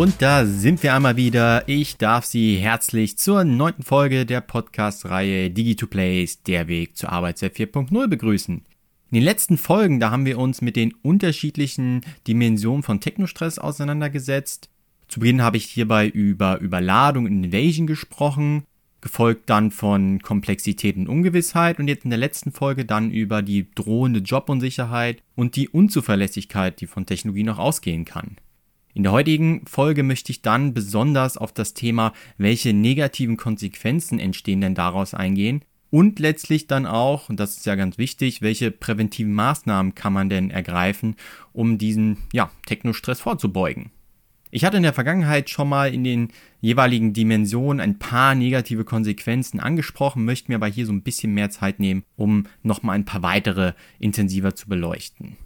Und da sind wir einmal wieder. Ich darf Sie herzlich zur neunten Folge der Podcast-Reihe Digi2Plays, der Weg zur Arbeitswelt 4.0 begrüßen. In den letzten Folgen, da haben wir uns mit den unterschiedlichen Dimensionen von Technostress auseinandergesetzt. Zu Beginn habe ich hierbei über Überladung und Invasion gesprochen, gefolgt dann von Komplexität und Ungewissheit und jetzt in der letzten Folge dann über die drohende Jobunsicherheit und die Unzuverlässigkeit, die von Technologie noch ausgehen kann. In der heutigen Folge möchte ich dann besonders auf das Thema, welche negativen Konsequenzen entstehen denn daraus eingehen und letztlich dann auch, und das ist ja ganz wichtig, welche präventiven Maßnahmen kann man denn ergreifen, um diesen ja, Technostress vorzubeugen. Ich hatte in der Vergangenheit schon mal in den jeweiligen Dimensionen ein paar negative Konsequenzen angesprochen, möchte mir aber hier so ein bisschen mehr Zeit nehmen, um nochmal ein paar weitere intensiver zu beleuchten.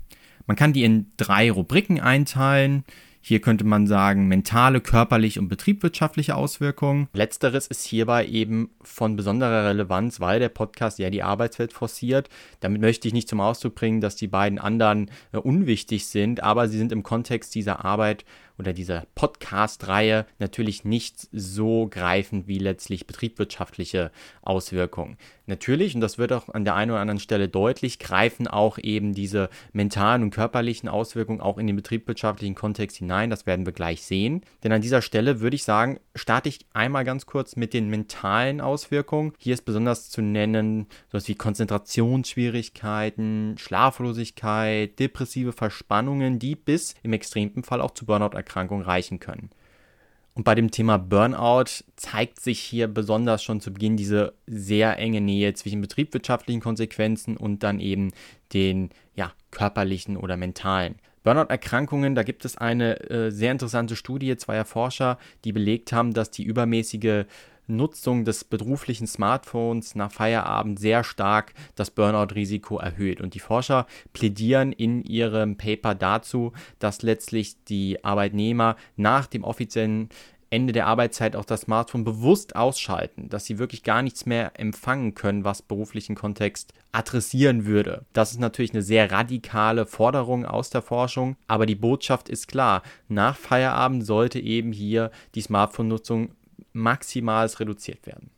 Man kann die in drei Rubriken einteilen. Hier könnte man sagen, mentale, körperliche und betriebswirtschaftliche Auswirkungen. Letzteres ist hierbei eben von besonderer Relevanz, weil der Podcast ja die Arbeitswelt forciert. Damit möchte ich nicht zum Ausdruck bringen, dass die beiden anderen äh, unwichtig sind, aber sie sind im Kontext dieser Arbeit oder dieser Podcast-Reihe natürlich nicht so greifend wie letztlich betriebswirtschaftliche Auswirkungen. Natürlich, und das wird auch an der einen oder anderen Stelle deutlich, greifen auch eben diese mentalen und körperlichen Auswirkungen auch in den betriebswirtschaftlichen Kontext hinein. Das werden wir gleich sehen. Denn an dieser Stelle würde ich sagen, starte ich einmal ganz kurz mit den mentalen Auswirkungen. Hier ist besonders zu nennen sowas wie Konzentrationsschwierigkeiten, Schlaflosigkeit, depressive Verspannungen, die bis im extremen Fall auch zu Burnout Erkrankungen reichen können. Und bei dem Thema Burnout zeigt sich hier besonders schon zu Beginn diese sehr enge Nähe zwischen betriebswirtschaftlichen Konsequenzen und dann eben den ja, körperlichen oder mentalen. Burnout-Erkrankungen, da gibt es eine äh, sehr interessante Studie zweier Forscher, die belegt haben, dass die übermäßige Nutzung des beruflichen Smartphones nach Feierabend sehr stark das Burnout-Risiko erhöht. Und die Forscher plädieren in ihrem Paper dazu, dass letztlich die Arbeitnehmer nach dem offiziellen Ende der Arbeitszeit auch das Smartphone bewusst ausschalten, dass sie wirklich gar nichts mehr empfangen können, was beruflichen Kontext adressieren würde. Das ist natürlich eine sehr radikale Forderung aus der Forschung, aber die Botschaft ist klar. Nach Feierabend sollte eben hier die Smartphone-Nutzung maximal reduziert werden.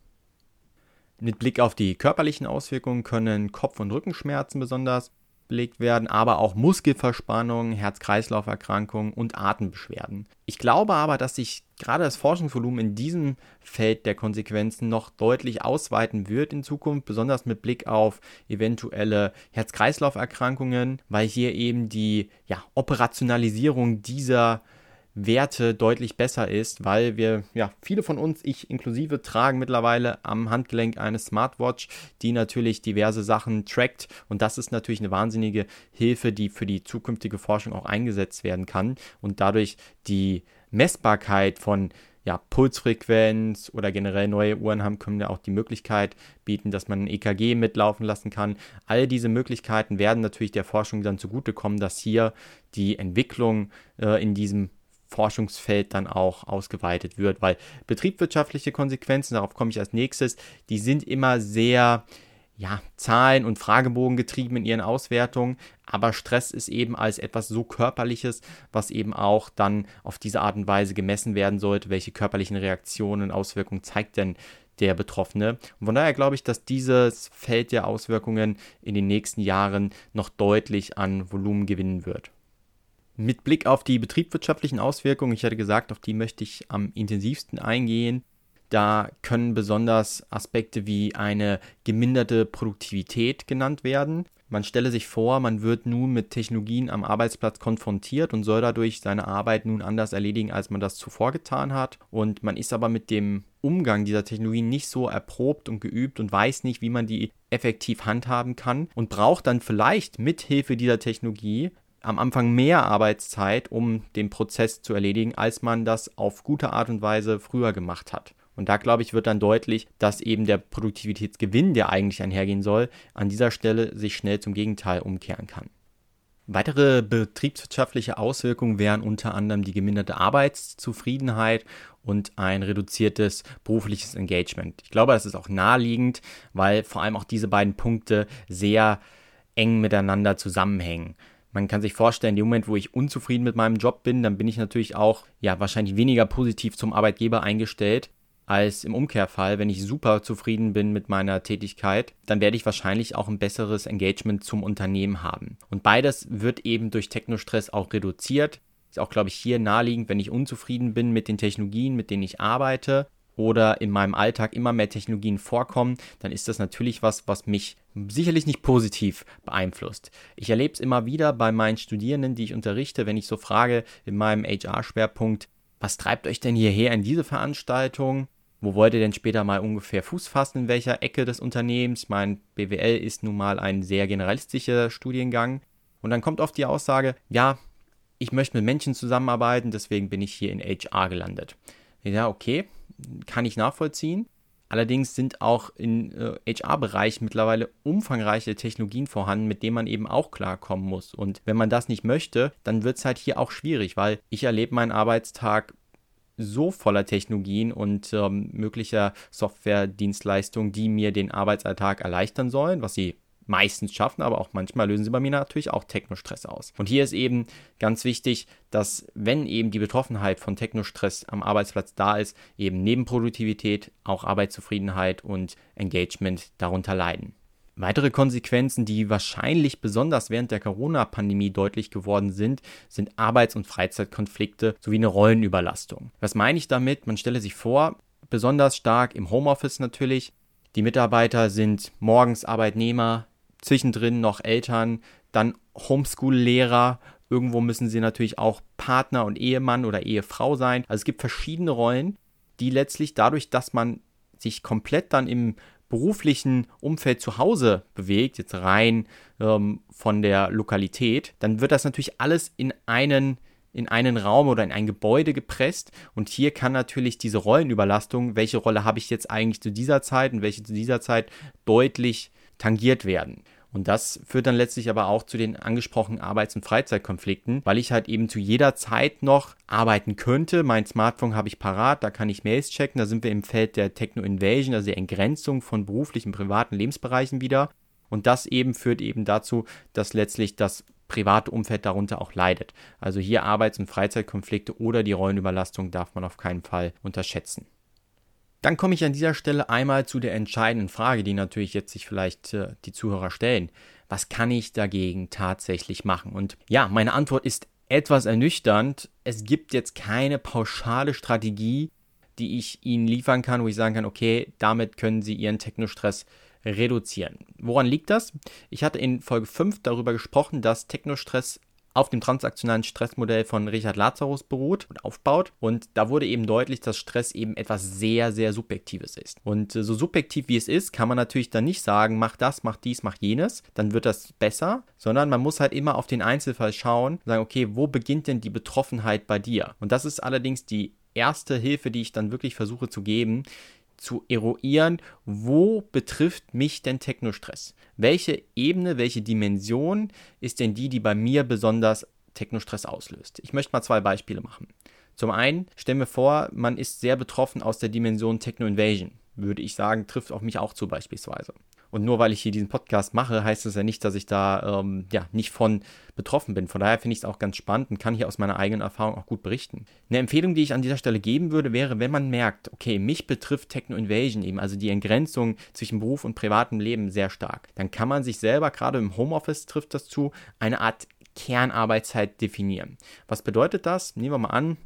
Mit Blick auf die körperlichen Auswirkungen können Kopf- und Rückenschmerzen besonders belegt werden, aber auch Muskelverspannungen, Herz-Kreislauf-Erkrankungen und Atembeschwerden. Ich glaube aber, dass sich gerade das Forschungsvolumen in diesem Feld der Konsequenzen noch deutlich ausweiten wird in Zukunft, besonders mit Blick auf eventuelle Herz-Kreislauf-Erkrankungen, weil hier eben die ja, Operationalisierung dieser Werte deutlich besser ist, weil wir, ja, viele von uns, ich inklusive, tragen mittlerweile am Handgelenk eine Smartwatch, die natürlich diverse Sachen trackt und das ist natürlich eine wahnsinnige Hilfe, die für die zukünftige Forschung auch eingesetzt werden kann und dadurch die Messbarkeit von ja, Pulsfrequenz oder generell neue Uhren haben, können ja auch die Möglichkeit bieten, dass man ein EKG mitlaufen lassen kann. All diese Möglichkeiten werden natürlich der Forschung dann zugutekommen, dass hier die Entwicklung äh, in diesem Forschungsfeld dann auch ausgeweitet wird, weil betriebswirtschaftliche Konsequenzen, darauf komme ich als nächstes, die sind immer sehr ja, Zahlen und Fragebogen getrieben in ihren Auswertungen, aber Stress ist eben als etwas so körperliches, was eben auch dann auf diese Art und Weise gemessen werden sollte, welche körperlichen Reaktionen und Auswirkungen zeigt denn der Betroffene. Und von daher glaube ich, dass dieses Feld der Auswirkungen in den nächsten Jahren noch deutlich an Volumen gewinnen wird. Mit Blick auf die betriebswirtschaftlichen Auswirkungen, ich hatte gesagt, auf die möchte ich am intensivsten eingehen. Da können besonders Aspekte wie eine geminderte Produktivität genannt werden. Man stelle sich vor, man wird nun mit Technologien am Arbeitsplatz konfrontiert und soll dadurch seine Arbeit nun anders erledigen, als man das zuvor getan hat. Und man ist aber mit dem Umgang dieser Technologien nicht so erprobt und geübt und weiß nicht, wie man die effektiv handhaben kann und braucht dann vielleicht mit Hilfe dieser Technologie am Anfang mehr Arbeitszeit, um den Prozess zu erledigen, als man das auf gute Art und Weise früher gemacht hat. Und da, glaube ich, wird dann deutlich, dass eben der Produktivitätsgewinn, der eigentlich einhergehen soll, an dieser Stelle sich schnell zum Gegenteil umkehren kann. Weitere betriebswirtschaftliche Auswirkungen wären unter anderem die geminderte Arbeitszufriedenheit und ein reduziertes berufliches Engagement. Ich glaube, das ist auch naheliegend, weil vor allem auch diese beiden Punkte sehr eng miteinander zusammenhängen. Man kann sich vorstellen, in dem Moment, wo ich unzufrieden mit meinem Job bin, dann bin ich natürlich auch ja wahrscheinlich weniger positiv zum Arbeitgeber eingestellt als im Umkehrfall, wenn ich super zufrieden bin mit meiner Tätigkeit, dann werde ich wahrscheinlich auch ein besseres Engagement zum Unternehmen haben. Und beides wird eben durch Technostress auch reduziert. Ist auch, glaube ich, hier naheliegend, wenn ich unzufrieden bin mit den Technologien, mit denen ich arbeite oder in meinem Alltag immer mehr Technologien vorkommen, dann ist das natürlich was, was mich sicherlich nicht positiv beeinflusst. Ich erlebe es immer wieder bei meinen Studierenden, die ich unterrichte, wenn ich so frage in meinem HR-Schwerpunkt, was treibt euch denn hierher in diese Veranstaltung? Wo wollt ihr denn später mal ungefähr Fuß fassen, in welcher Ecke des Unternehmens? Mein BWL ist nun mal ein sehr generalistischer Studiengang. Und dann kommt oft die Aussage, ja, ich möchte mit Menschen zusammenarbeiten, deswegen bin ich hier in HR gelandet. Ja, okay, kann ich nachvollziehen. Allerdings sind auch im äh, HR-Bereich mittlerweile umfangreiche Technologien vorhanden, mit denen man eben auch klarkommen muss. Und wenn man das nicht möchte, dann wird es halt hier auch schwierig, weil ich erlebe meinen Arbeitstag so voller Technologien und ähm, möglicher Software-Dienstleistungen, die mir den Arbeitsalltag erleichtern sollen, was sie meistens schaffen, aber auch manchmal lösen sie bei mir natürlich auch Technostress aus. Und hier ist eben ganz wichtig, dass wenn eben die Betroffenheit von Technostress am Arbeitsplatz da ist, eben neben Produktivität auch Arbeitszufriedenheit und Engagement darunter leiden. Weitere Konsequenzen, die wahrscheinlich besonders während der Corona-Pandemie deutlich geworden sind, sind Arbeits- und Freizeitkonflikte sowie eine Rollenüberlastung. Was meine ich damit? Man stelle sich vor, besonders stark im Homeoffice natürlich. Die Mitarbeiter sind morgens Arbeitnehmer, zwischendrin noch Eltern, dann Homeschool-Lehrer. Irgendwo müssen sie natürlich auch Partner und Ehemann oder Ehefrau sein. Also es gibt verschiedene Rollen, die letztlich dadurch, dass man sich komplett dann im beruflichen Umfeld zu Hause bewegt, jetzt rein ähm, von der Lokalität, dann wird das natürlich alles in einen in einen Raum oder in ein Gebäude gepresst und hier kann natürlich diese Rollenüberlastung, welche Rolle habe ich jetzt eigentlich zu dieser Zeit und welche zu dieser Zeit deutlich tangiert werden. Und das führt dann letztlich aber auch zu den angesprochenen Arbeits- und Freizeitkonflikten, weil ich halt eben zu jeder Zeit noch arbeiten könnte. Mein Smartphone habe ich parat, da kann ich Mails checken. Da sind wir im Feld der Techno-Invasion, also der Entgrenzung von beruflichen, privaten Lebensbereichen wieder. Und das eben führt eben dazu, dass letztlich das private Umfeld darunter auch leidet. Also hier Arbeits- und Freizeitkonflikte oder die Rollenüberlastung darf man auf keinen Fall unterschätzen. Dann komme ich an dieser Stelle einmal zu der entscheidenden Frage, die natürlich jetzt sich vielleicht äh, die Zuhörer stellen. Was kann ich dagegen tatsächlich machen? Und ja, meine Antwort ist etwas ernüchternd. Es gibt jetzt keine pauschale Strategie, die ich Ihnen liefern kann, wo ich sagen kann, okay, damit können Sie Ihren Technostress reduzieren. Woran liegt das? Ich hatte in Folge 5 darüber gesprochen, dass Technostress auf dem transaktionalen Stressmodell von Richard Lazarus beruht und aufbaut. Und da wurde eben deutlich, dass Stress eben etwas sehr, sehr Subjektives ist. Und äh, so subjektiv wie es ist, kann man natürlich dann nicht sagen, mach das, mach dies, mach jenes, dann wird das besser, sondern man muss halt immer auf den Einzelfall schauen sagen, okay, wo beginnt denn die Betroffenheit bei dir? Und das ist allerdings die erste Hilfe, die ich dann wirklich versuche zu geben, zu eruieren, wo betrifft mich denn Technostress? Welche Ebene, welche Dimension ist denn die, die bei mir besonders Technostress auslöst? Ich möchte mal zwei Beispiele machen. Zum einen, stellen wir vor, man ist sehr betroffen aus der Dimension Techno-Invasion. Würde ich sagen, trifft auf mich auch zu beispielsweise. Und nur weil ich hier diesen Podcast mache, heißt das ja nicht, dass ich da ähm, ja, nicht von betroffen bin. Von daher finde ich es auch ganz spannend und kann hier aus meiner eigenen Erfahrung auch gut berichten. Eine Empfehlung, die ich an dieser Stelle geben würde, wäre, wenn man merkt, okay, mich betrifft Techno-Invasion eben, also die Entgrenzung zwischen Beruf und privatem Leben sehr stark, dann kann man sich selber, gerade im Homeoffice trifft das zu, eine Art Kernarbeitszeit definieren. Was bedeutet das? Nehmen wir mal an,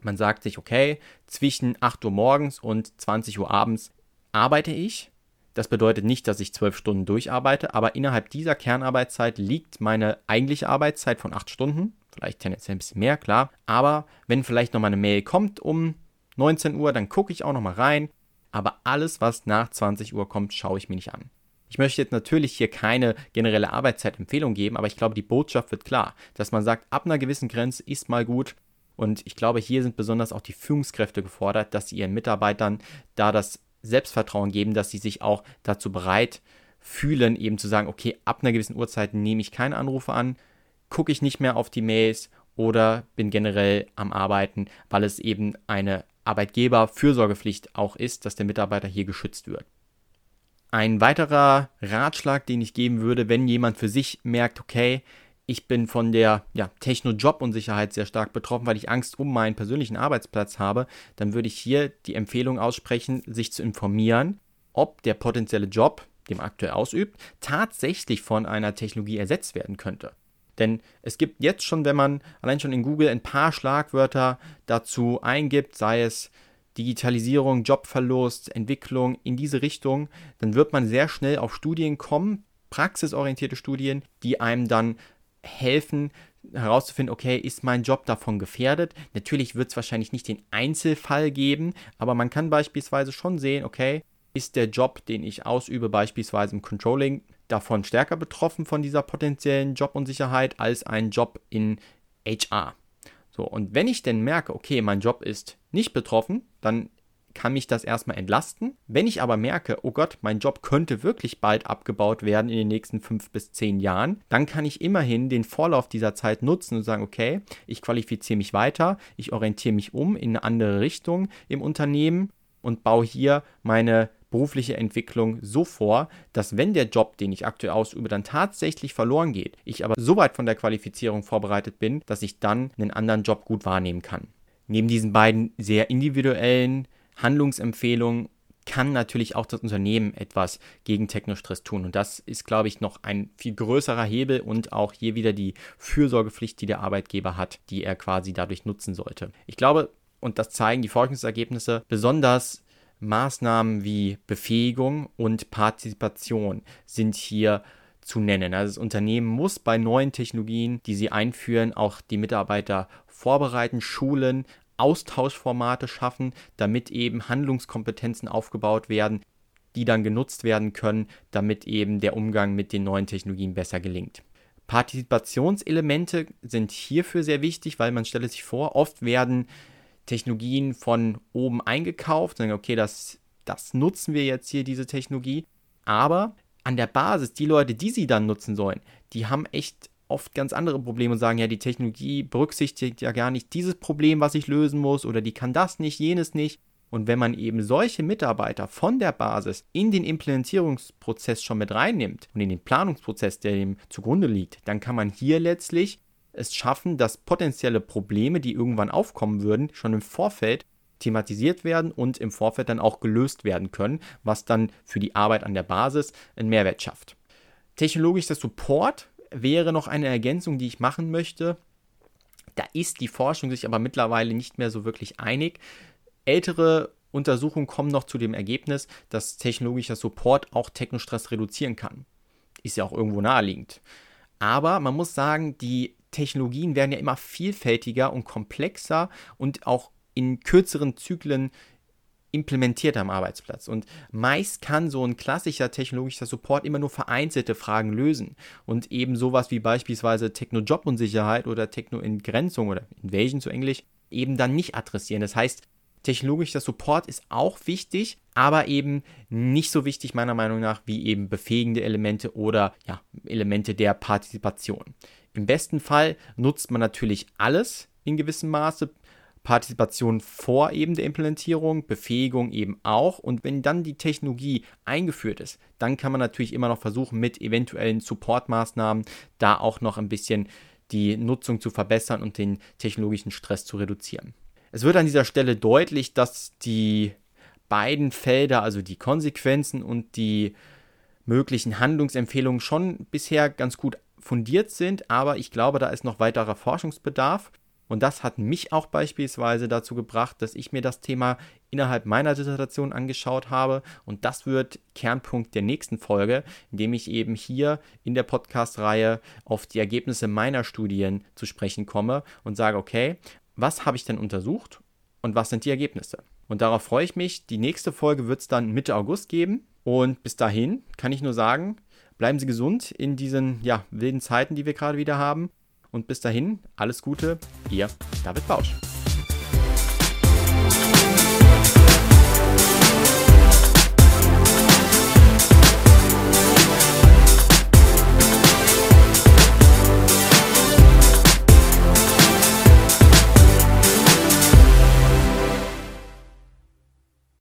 man sagt sich, okay, zwischen 8 Uhr morgens und 20 Uhr abends arbeite ich Das bedeutet nicht, dass ich zwölf Stunden durcharbeite, aber innerhalb dieser Kernarbeitszeit liegt meine eigentliche Arbeitszeit von acht Stunden. Vielleicht tendenziell ein bisschen mehr, klar. Aber wenn vielleicht nochmal eine Mail kommt um 19 Uhr, dann gucke ich auch nochmal rein. Aber alles, was nach 20 Uhr kommt, schaue ich mir nicht an. Ich möchte jetzt natürlich hier keine generelle Arbeitszeitempfehlung geben, aber ich glaube, die Botschaft wird klar, dass man sagt, ab einer gewissen Grenze ist mal gut. Und ich glaube, hier sind besonders auch die Führungskräfte gefordert, dass sie ihren Mitarbeitern da das Selbstvertrauen geben, dass sie sich auch dazu bereit fühlen, eben zu sagen, okay, ab einer gewissen Uhrzeit nehme ich keine Anrufe an, gucke ich nicht mehr auf die Mails oder bin generell am Arbeiten, weil es eben eine Arbeitgeberfürsorgepflicht auch ist, dass der Mitarbeiter hier geschützt wird. Ein weiterer Ratschlag, den ich geben würde, wenn jemand für sich merkt, okay, ich bin von der ja, Techno-Job-Unsicherheit sehr stark betroffen, weil ich Angst um meinen persönlichen Arbeitsplatz habe, dann würde ich hier die Empfehlung aussprechen, sich zu informieren, ob der potenzielle Job, den man aktuell ausübt, tatsächlich von einer Technologie ersetzt werden könnte. Denn es gibt jetzt schon, wenn man allein schon in Google ein paar Schlagwörter dazu eingibt, sei es Digitalisierung, Jobverlust, Entwicklung in diese Richtung, dann wird man sehr schnell auf Studien kommen, praxisorientierte Studien, die einem dann helfen herauszufinden, okay, ist mein Job davon gefährdet? Natürlich wird es wahrscheinlich nicht den Einzelfall geben, aber man kann beispielsweise schon sehen, okay, ist der Job, den ich ausübe, beispielsweise im Controlling, davon stärker betroffen von dieser potenziellen Jobunsicherheit als ein Job in HR. So, und wenn ich denn merke, okay, mein Job ist nicht betroffen, dann kann mich das erstmal entlasten. Wenn ich aber merke, oh Gott, mein Job könnte wirklich bald abgebaut werden in den nächsten fünf bis zehn Jahren, dann kann ich immerhin den Vorlauf dieser Zeit nutzen und sagen, okay, ich qualifiziere mich weiter, ich orientiere mich um in eine andere Richtung im Unternehmen und baue hier meine berufliche Entwicklung so vor, dass wenn der Job, den ich aktuell ausübe, dann tatsächlich verloren geht, ich aber so weit von der Qualifizierung vorbereitet bin, dass ich dann einen anderen Job gut wahrnehmen kann. Neben diesen beiden sehr individuellen Handlungsempfehlungen kann natürlich auch das Unternehmen etwas gegen Technostress tun. Und das ist, glaube ich, noch ein viel größerer Hebel und auch hier wieder die Fürsorgepflicht, die der Arbeitgeber hat, die er quasi dadurch nutzen sollte. Ich glaube, und das zeigen die Forschungsergebnisse, besonders Maßnahmen wie Befähigung und Partizipation sind hier zu nennen. Also das Unternehmen muss bei neuen Technologien, die sie einführen, auch die Mitarbeiter vorbereiten, schulen, Austauschformate schaffen, damit eben Handlungskompetenzen aufgebaut werden, die dann genutzt werden können, damit eben der Umgang mit den neuen Technologien besser gelingt. Partizipationselemente sind hierfür sehr wichtig, weil man stelle sich vor, oft werden Technologien von oben eingekauft, sagen, okay, das, das nutzen wir jetzt hier, diese Technologie. Aber an der Basis, die Leute, die sie dann nutzen sollen, die haben echt oft ganz andere Probleme und sagen, ja, die Technologie berücksichtigt ja gar nicht dieses Problem, was ich lösen muss, oder die kann das nicht, jenes nicht. Und wenn man eben solche Mitarbeiter von der Basis in den Implementierungsprozess schon mit reinnimmt und in den Planungsprozess, der dem zugrunde liegt, dann kann man hier letztlich es schaffen, dass potenzielle Probleme, die irgendwann aufkommen würden, schon im Vorfeld thematisiert werden und im Vorfeld dann auch gelöst werden können, was dann für die Arbeit an der Basis einen Mehrwert schafft. Technologischer Support wäre noch eine Ergänzung, die ich machen möchte. Da ist die Forschung sich aber mittlerweile nicht mehr so wirklich einig. Ältere Untersuchungen kommen noch zu dem Ergebnis, dass technologischer Support auch Technostress reduzieren kann. Ist ja auch irgendwo naheliegend. Aber man muss sagen, die Technologien werden ja immer vielfältiger und komplexer und auch in kürzeren Zyklen implementiert am Arbeitsplatz. Und meist kann so ein klassischer technologischer Support immer nur vereinzelte Fragen lösen. Und eben sowas wie beispielsweise Techno-Job-Unsicherheit oder Techno-Entgrenzung oder Invasion zu Englisch eben dann nicht adressieren. Das heißt, technologischer Support ist auch wichtig, aber eben nicht so wichtig meiner Meinung nach wie eben befähigende Elemente oder ja, Elemente der Partizipation. Im besten Fall nutzt man natürlich alles in gewissem Maße. Partizipation vor eben der Implementierung, Befähigung eben auch. Und wenn dann die Technologie eingeführt ist, dann kann man natürlich immer noch versuchen, mit eventuellen Supportmaßnahmen da auch noch ein bisschen die Nutzung zu verbessern und den technologischen Stress zu reduzieren. Es wird an dieser Stelle deutlich, dass die beiden Felder, also die Konsequenzen und die möglichen Handlungsempfehlungen schon bisher ganz gut fundiert sind, aber ich glaube, da ist noch weiterer Forschungsbedarf. Und das hat mich auch beispielsweise dazu gebracht, dass ich mir das Thema innerhalb meiner Dissertation angeschaut habe. Und das wird Kernpunkt der nächsten Folge, indem ich eben hier in der Podcast-Reihe auf die Ergebnisse meiner Studien zu sprechen komme und sage, okay, was habe ich denn untersucht und was sind die Ergebnisse? Und darauf freue ich mich. Die nächste Folge wird es dann Mitte August geben. Und bis dahin kann ich nur sagen, bleiben Sie gesund in diesen ja, wilden Zeiten, die wir gerade wieder haben. Und bis dahin, alles Gute, Ihr David Bausch.